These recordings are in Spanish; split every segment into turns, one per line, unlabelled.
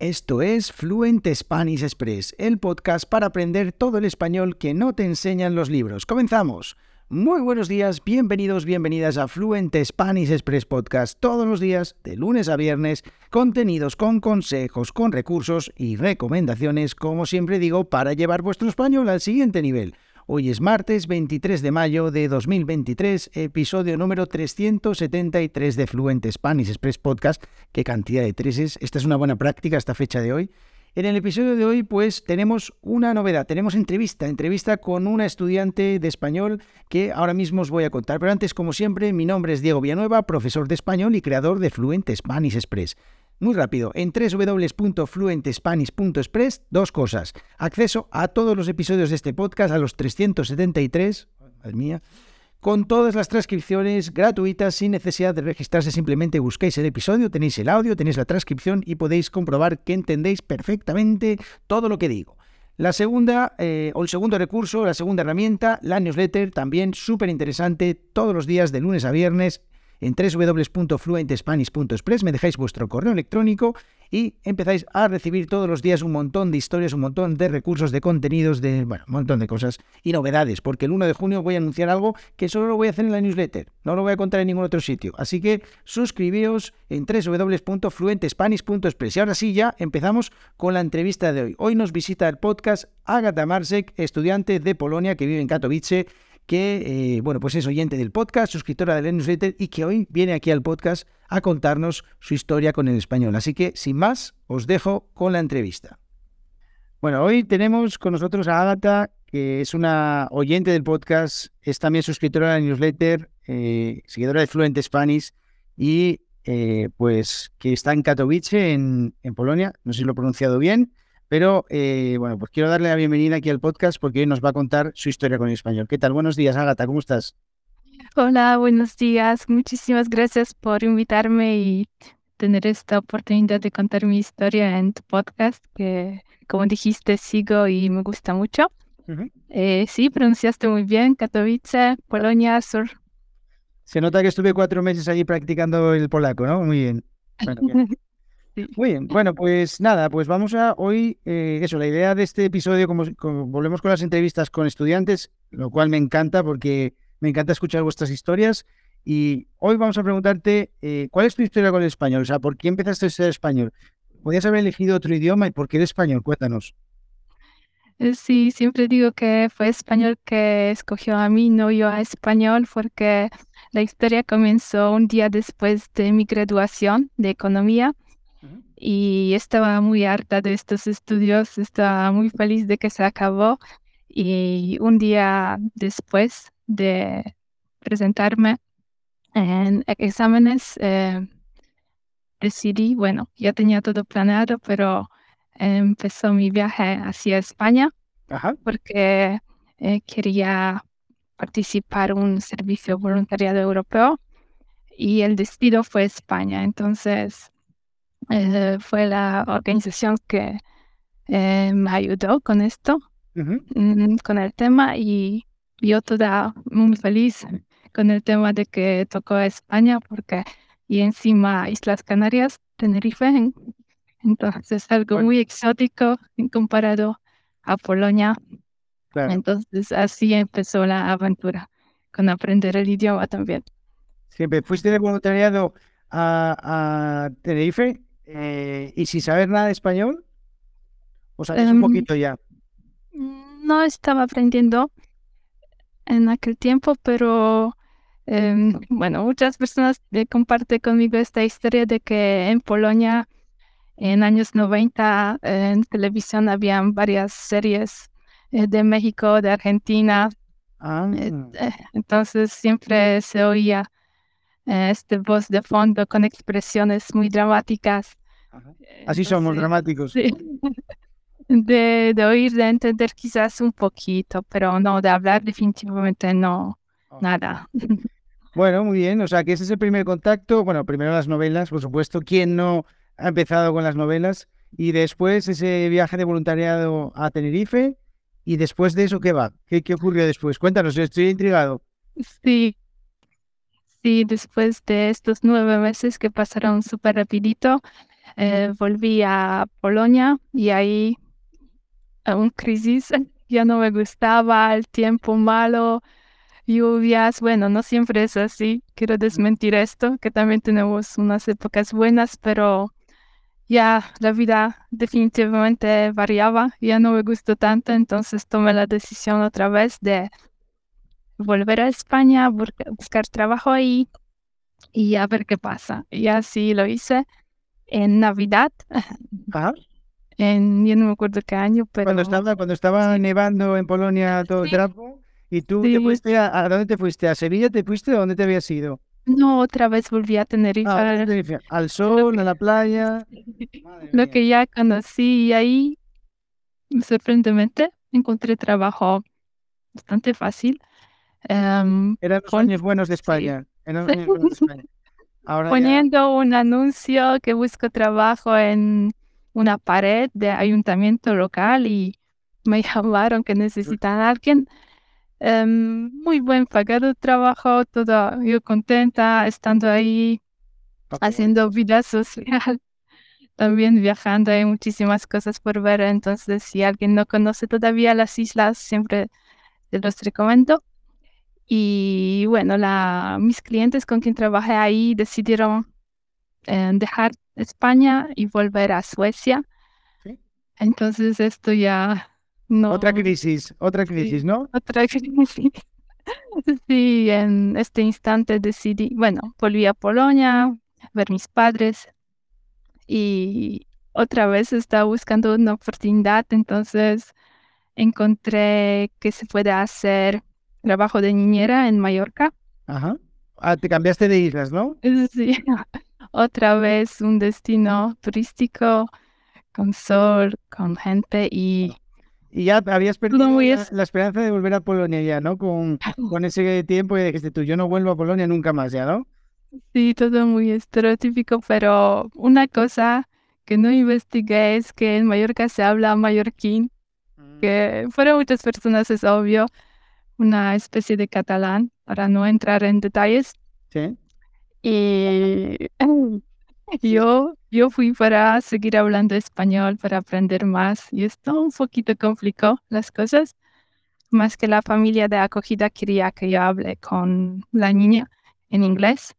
Esto es Fluent Spanish Express, el podcast para aprender todo el español que no te enseñan los libros. ¡Comenzamos! Muy buenos días, bienvenidos, bienvenidas a Fluent Spanish Express Podcast todos los días, de lunes a viernes, contenidos con consejos, con recursos y recomendaciones, como siempre digo, para llevar vuestro español al siguiente nivel. Hoy es martes 23 de mayo de 2023, episodio número 373 de Fluent Spanish Express Podcast. Qué cantidad de treses. Esta es una buena práctica esta fecha de hoy. En el episodio de hoy, pues tenemos una novedad, tenemos entrevista, entrevista con una estudiante de español que ahora mismo os voy a contar. Pero antes, como siempre, mi nombre es Diego Villanueva, profesor de español y creador de Fluent Spanish Express. Muy rápido, en www.fluentespanish.express, dos cosas. Acceso a todos los episodios de este podcast, a los 373, madre mía, con todas las transcripciones gratuitas sin necesidad de registrarse. Simplemente busquéis el episodio, tenéis el audio, tenéis la transcripción y podéis comprobar que entendéis perfectamente todo lo que digo. La segunda, eh, o el segundo recurso, la segunda herramienta, la newsletter, también súper interesante, todos los días de lunes a viernes en www.fluentespanish.express, me dejáis vuestro correo electrónico y empezáis a recibir todos los días un montón de historias, un montón de recursos, de contenidos, de, bueno, un montón de cosas y novedades, porque el 1 de junio voy a anunciar algo que solo lo voy a hacer en la newsletter, no lo voy a contar en ningún otro sitio. Así que suscribíos en www.fluentespanish.express. Y ahora sí, ya empezamos con la entrevista de hoy. Hoy nos visita el podcast Agata Marsek, estudiante de Polonia que vive en Katowice que eh, bueno, pues es oyente del podcast, suscriptora del newsletter y que hoy viene aquí al podcast a contarnos su historia con el español. Así que, sin más, os dejo con la entrevista. Bueno, hoy tenemos con nosotros a Agatha, que es una oyente del podcast, es también suscriptora del newsletter, eh, seguidora de Fluent Spanish y eh, pues que está en Katowice, en, en Polonia, no sé si lo he pronunciado bien, pero eh, bueno, pues quiero darle la bienvenida aquí al podcast porque hoy nos va a contar su historia con el español. ¿Qué tal? Buenos días, Agata, ¿cómo estás?
Hola, buenos días. Muchísimas gracias por invitarme y tener esta oportunidad de contar mi historia en tu podcast, que como dijiste, sigo y me gusta mucho. Eh, sí, pronunciaste muy bien, Katowice, Polonia, Sur.
Se nota que estuve cuatro meses allí practicando el polaco, ¿no? Muy bien. bien. Muy bien, bueno, pues nada, pues vamos a hoy, eh, eso, la idea de este episodio, como, volvemos con las entrevistas con estudiantes, lo cual me encanta porque me encanta escuchar vuestras historias y hoy vamos a preguntarte, eh, ¿cuál es tu historia con el español? O sea, ¿por qué empezaste a ser español? ¿Podías haber elegido otro idioma y por qué eres español? Cuéntanos.
Eh, sí, siempre digo que fue español que escogió a mí, no yo a español, porque la historia comenzó un día después de mi graduación de economía y estaba muy harta de estos estudios, estaba muy feliz de que se acabó y un día después de presentarme en exámenes eh, decidí, bueno, ya tenía todo planeado, pero empezó mi viaje hacia España porque eh, quería participar en un servicio voluntariado europeo y el destino fue España. Entonces eh, fue la organización que eh, me ayudó con esto, mm, con el tema y yo toda muy feliz con el tema de que tocó España porque y encima Islas Canarias, Tenerife, entonces algo muy exótico comparado a Polonia. Entonces así empezó la aventura con aprender el idioma también.
Siempre fuiste de voluntariado a, a Tenerife eh, ¿Y sin saber nada de español? ¿O sabes un em, poquito ya?
No estaba aprendiendo en aquel tiempo, pero em, bueno, muchas personas comparten conmigo esta historia de que en Polonia en años 90 en televisión habían varias series eh, de México, de Argentina. Ah. Eh, entonces siempre se oía este voz de fondo con expresiones muy dramáticas
Así somos dramáticos.
De, de, oír, de entender quizás un poquito, pero no, de hablar definitivamente no, nada.
Bueno, muy bien, o sea que ese es el primer contacto, bueno, primero las novelas, por supuesto, ¿quién no ha empezado con las novelas? Y después ese viaje de voluntariado a Tenerife, y después de eso, ¿qué va? ¿Qué, qué ocurrió después? Cuéntanos, estoy intrigado.
Sí, sí, después de estos nueve meses que pasaron súper rapidito, Eh, volví a Polonia y ahí a un crisis ya no me gustaba el tiempo malo, lluvias, bueno, no siempre es así, quiero desmentir esto, que también tenemos unas épocas buenas, pero ya la vida definitivamente variaba, ya no me gustó tanto, entonces tomé la decisión otra vez de volver a España, buscar trabajo ahí y a ver qué pasa. Y así lo hice en Navidad. En, yo no me acuerdo qué año, pero...
Cuando estaba, cuando estaba nevando en Polonia todo el tiempo, ¿y tú te fuiste a, dónde te fuiste? ¿A Sevilla te fuiste? ¿A dónde te habías ido?
No, otra vez volví a Tenerife.
Ah, al sol, a la playa.
Lo que ya conocí y ahí, sorprendentemente, encontré trabajo bastante fácil.
Um, Eran los años buenos de España.
Poniendo un anuncio que busco trabajo en una pared de ayuntamiento local y me llamaron que necesitan a alguien. Em, muy buen pagado trabajo, todo yo contenta estando ahí, haciendo vida social, también viajando, hay muchísimas cosas por ver, entonces si alguien no conoce todavía las islas, siempre te los recomiendo. Y bueno, la, mis clientes con quien trabajé ahí decidieron eh, dejar España y volver a Suecia. Entonces esto ya no...
Otra crisis, otra crisis, ¿no?
Otra crisis. Sí, en este instante decidí, bueno, volví a Polonia, ver mis padres y otra vez estaba buscando una oportunidad, entonces encontré que se puede hacer trabajo de niñera en Mallorca.
Ajá. Ah, te cambiaste de islas, ¿no?
Sí. Otra vez un destino turístico con sol, con gente y...
Y ya habías perdido la, esperanza de volver a Polonia ya, ¿no? Con, con ese tiempo y dijiste tú, yo no vuelvo a Polonia nunca más, ¿ya, no?
Sí, todo muy estereotípico, pero una cosa que no investigué es que en Mallorca se habla mallorquín, mm. que para muchas personas es obvio, una especie de catalán, para no entrar en detalles.
Sí.
Y yo, yo fui para seguir hablando español, para aprender más. Y esto un poquito complicó las cosas, más que la familia de acogida quería que yo hable con la niña en inglés.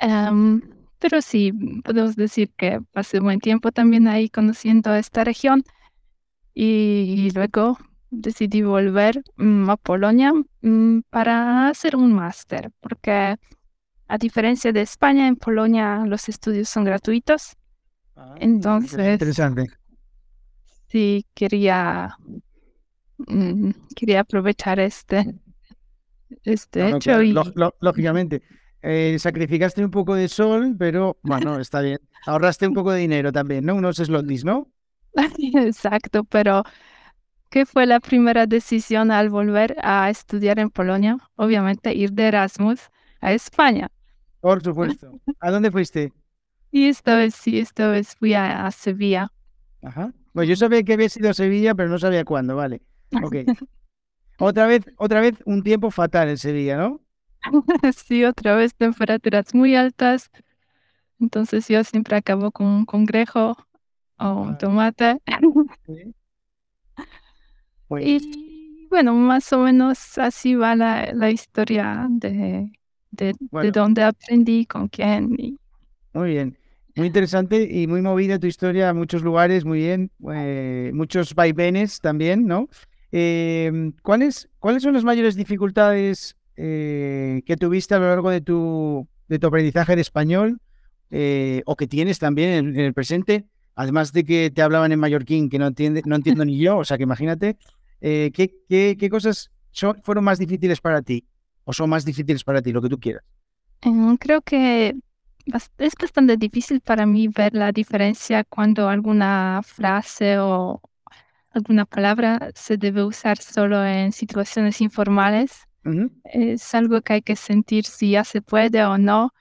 Em, pero sí, podemos decir que pasé buen tiempo también ahí conociendo esta región. y luego decidí volver mm, a Polonia mm, para hacer un máster, porque a diferencia de España, en Polonia los estudios son gratuitos. Ah, Entonces,
interesante.
Sí, quería, mm, quería aprovechar este, este hecho. y...
lógicamente, eh, sacrificaste un poco de sol, pero bueno, está bien. Ahorraste un poco de dinero también, ¿no? Unos slotties, ¿no?
Exacto, pero ¿Qué fue la primera decisión al volver a estudiar en Polonia? Obviamente ir de Erasmus a España.
Por supuesto. ¿A dónde fuiste?
Y esta vez sí, esta vez fui a, Sevilla.
Ajá. Pues yo sabía que había sido a Sevilla, pero no sabía cuándo, vale. Ok. otra vez, otra vez un tiempo fatal en Sevilla, ¿no?
sí, otra vez temperaturas muy altas. Entonces yo siempre acabo con un congrejo o un tomate. ¿Sí? Y bueno, más o menos así va la, la historia de, de, de, dónde aprendí, con quién.
Muy bien. Muy interesante y muy movida tu historia a muchos lugares, muy bien. Eh, muchos vaivenes también, ¿no? Eh, ¿cuáles, ¿Cuáles son las mayores dificultades eh, que tuviste a lo largo de tu, de tu aprendizaje de español o que tienes también en, el presente? Además de que te hablaban en mallorquín, que no, entiende, no entiendo ni yo, o sea que imagínate. Eh, ¿qué, qué, cosas son, fueron más difíciles para ti? ¿O son más difíciles para ti, lo que tú quieras?
Mm, creo que es bastante difícil para mí ver la diferencia cuando alguna frase o alguna palabra se debe usar solo en situaciones informales. Es algo que hay que sentir si ya se puede o no.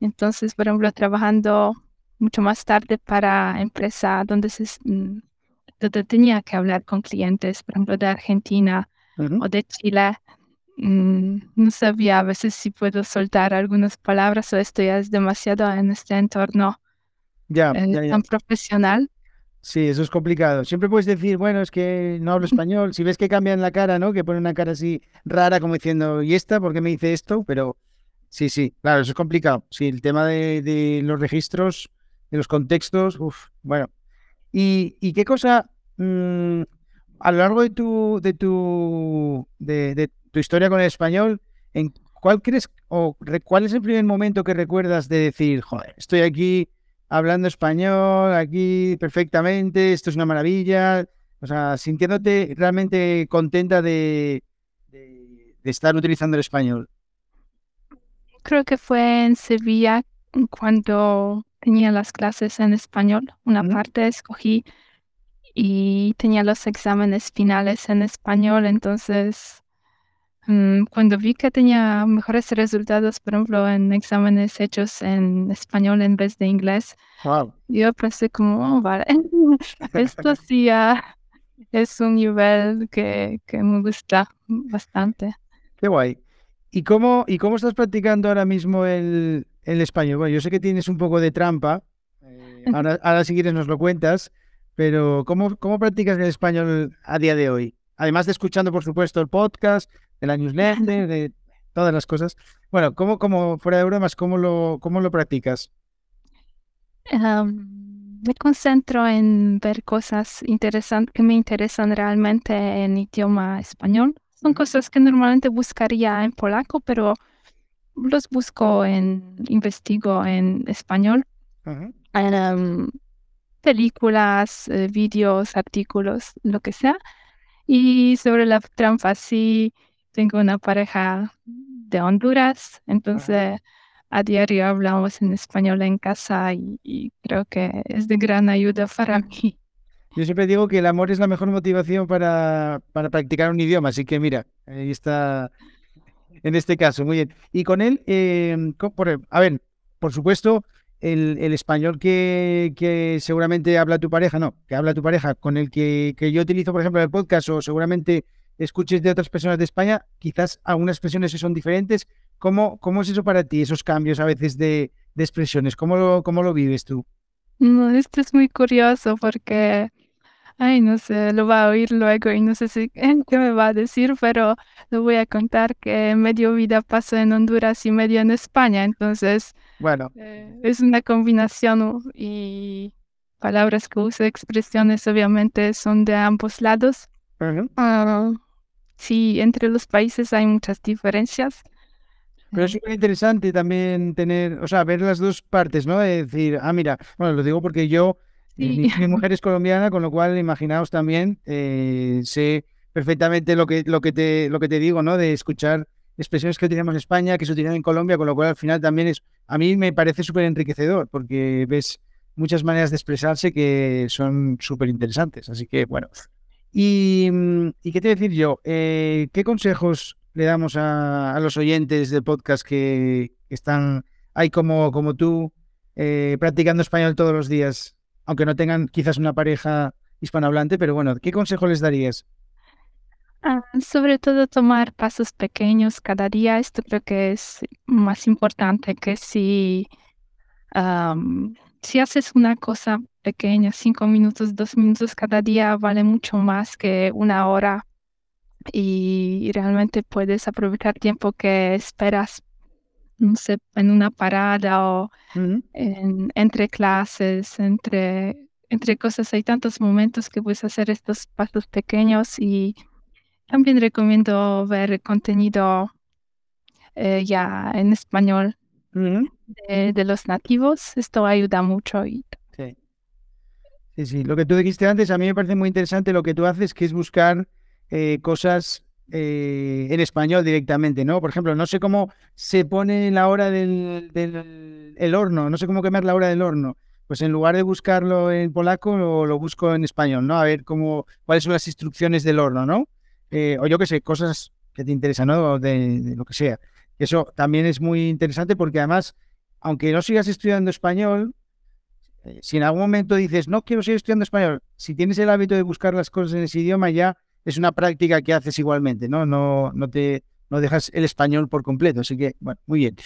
Entonces, por ejemplo, trabajando mucho más tarde para empresa donde se, mm, tenía que hablar con clientes, por ejemplo, de Argentina o de Chile. Mm, no sabía a veces si puedo soltar algunas palabras o esto ya es demasiado en este entorno
Ya,
eh,
ya, ya.
tan profesional.
Sí, eso es complicado. Siempre puedes decir, bueno, es que no hablo español. Si ves que cambian la cara, ¿no? Que pone una cara así rara, como diciendo, ¿y esta? ¿Por qué me dice esto? Pero sí, sí, claro, eso es complicado. Sí, el tema de, de los registros, de los contextos, uff, bueno. ¿Y, y qué cosa mm, a lo largo de tu, de tu, de, de tu historia con el español, en cuál crees o re- cuál es el primer momento que recuerdas de decir, joder, estoy aquí hablando español, aquí perfectamente, esto es una maravilla, o sea, sintiéndote realmente contenta de, de, de estar utilizando el español.
Creo que fue en Sevilla cuando tenía las clases en español. Una parte escogí y tenía los exámenes finales en español, entonces mm, cuando vi que tenía mejores resultados, por ejemplo, en exámenes hechos en español en vez de inglés,
Wow.
yo pensé como, "Oh, vale, esto sí ya es un nivel que, que me gusta bastante.
Qué guay. ¿Y cómo, y cómo estás practicando ahora mismo el, el español? Bueno, yo sé que tienes un poco de trampa, eh, ahora, ahora si quieres nos lo cuentas, pero ¿cómo, cómo practicas el español a día de hoy? Además de escuchando, por supuesto, el podcast, de la newsletter, de todas las cosas. Bueno, ¿cómo, cómo fuera de bromas, cómo lo, cómo lo practicas?
Em, me concentro en ver cosas interesantes que me interesan realmente en idioma español. Son cosas que normalmente buscaría en polaco, pero los busco en, investigo en español. Em, películas, eh, vídeos, artículos, lo que sea. Y sobre la trampa, sí, tengo una pareja de Honduras, entonces a diario hablamos en español en casa y, y creo que es de gran ayuda para mí.
Yo siempre digo que el amor es la mejor motivación para, para practicar un idioma, así que mira, ahí está en este caso, muy bien. Y con él, eh, por- a ver, por supuesto, el, español que, seguramente habla tu pareja, no, que habla tu pareja, con el que, yo utilizo, por ejemplo, en el podcast, o seguramente escuches de otras personas de España, quizás algunas expresiones son diferentes. ¿Cómo, cómo es eso para ti, esos cambios a veces de, de expresiones? ¿Cómo lo, cómo lo vives tú?
No, esto es muy curioso porque, ay, no sé, lo va a oír luego y no sé si qué me va a decir, pero le voy a contar que medio vida paso en Honduras y medio en España, entonces
Bueno,
eh, es una combinación y palabras que uso, expresiones obviamente son de ambos lados. Ah, sí, entre los países hay muchas diferencias.
Pero es súper interesante también tener, o sea, ver las dos partes, ¿no? De decir, ah, mira, bueno, lo digo porque yo, eh, mi, mujer es colombiana, con lo cual imaginaos también, eh, sé perfectamente lo que, lo que te, lo que te digo, ¿no? De escuchar expresiones que utilizamos en España, que se utilizan en Colombia, con lo cual al final también es, a mí me parece súper enriquecedor, porque ves muchas maneras de expresarse que son súper interesantes. Así que, bueno. Y, mm, ¿y qué te decir yo? Eh, ¿qué consejos le damos a, los oyentes del podcast que, están ahí como, como tú, practicando español todos los días, aunque no tengan quizás una pareja hispanohablante, pero bueno, ¿qué consejo les darías?
Ah, sobre todo tomar pasos pequeños cada día, esto creo que es más importante que si, am, si haces una cosa pequeña, cinco minutos, dos minutos cada día, vale mucho más que una hora y realmente puedes aprovechar tiempo que esperas, no sé, en una parada o en- entre clases, entre, entre cosas. Hay tantos momentos que puedes hacer estos pasos pequeños y también recomiendo ver contenido eh, ya en español de los nativos. Esto ayuda mucho y
Sí. Sí, sí. Lo que tú dijiste antes, a mí me parece muy interesante lo que tú haces, que es buscar eh, cosas eh, en español directamente, ¿no? Por ejemplo, no sé cómo se pone la hora del, el horno, no sé cómo quemar la hora del horno. Pues en lugar de buscarlo en polaco, lo, lo busco en español, ¿no? A ver cómo, cuáles son las instrucciones del horno, ¿no? Eh, o yo qué sé, cosas que te interesan, ¿no? De, de lo que sea. Eso también es muy interesante porque además, aunque no sigas estudiando español, eh, si en algún momento dices, no quiero seguir estudiando español, si tienes el hábito de buscar las cosas en ese idioma, ya es una práctica que haces igualmente, ¿no? No, no te no dejas el español por completo. Así que, bueno, muy bien.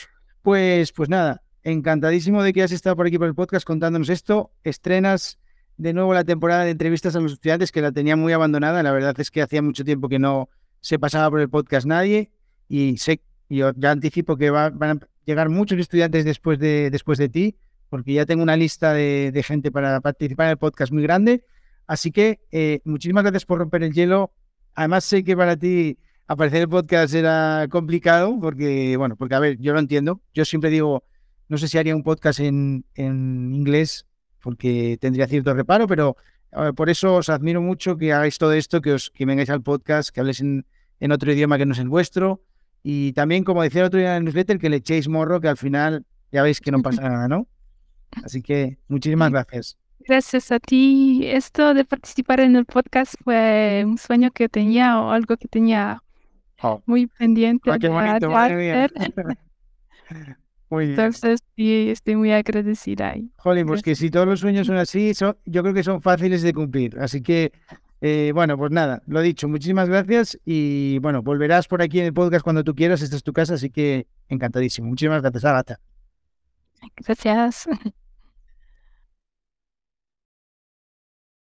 Pues, pues nada, encantadísimo de que hayas estado por aquí por el podcast contándonos esto. Estrenas de nuevo la temporada de entrevistas a los estudiantes, que la tenía muy abandonada. La verdad es que hacía mucho tiempo que no se pasaba por el podcast nadie. Y sé, yo ya anticipo que van a llegar muchos estudiantes después de, después de ti, porque ya tengo una lista de, gente para participar en el podcast muy grande. Así que eh, muchísimas gracias por romper el hielo. Además, sé que para ti aparecer en el podcast era complicado, porque, bueno, porque a ver, yo lo entiendo. Yo siempre digo, no sé si haría un podcast en, en inglés, porque tendría cierto reparo, pero por eso os admiro mucho que hagáis todo esto, que, os, que vengáis al podcast, que habléis en, en otro idioma que no es el vuestro. Y también, como decía el otro día en el newsletter, que le echéis morro, que al final ya veis que no pasa nada, ¿no? Así que muchísimas gracias.
Gracias a ti. Esto de participar en el podcast fue un sueño que tenía o algo que tenía oh. muy pendiente.
Ah, qué bonito,
muy bien. Entonces, sí, estoy muy agradecida.
Jolín, pues que si todos los sueños son así, son, yo creo que son fáciles de cumplir. Así que, eh, bueno, pues nada, lo dicho, muchísimas gracias y bueno, volverás por aquí en el podcast cuando tú quieras, esta es tu casa, así que encantadísimo. Muchísimas gracias, Agatha.
Gracias.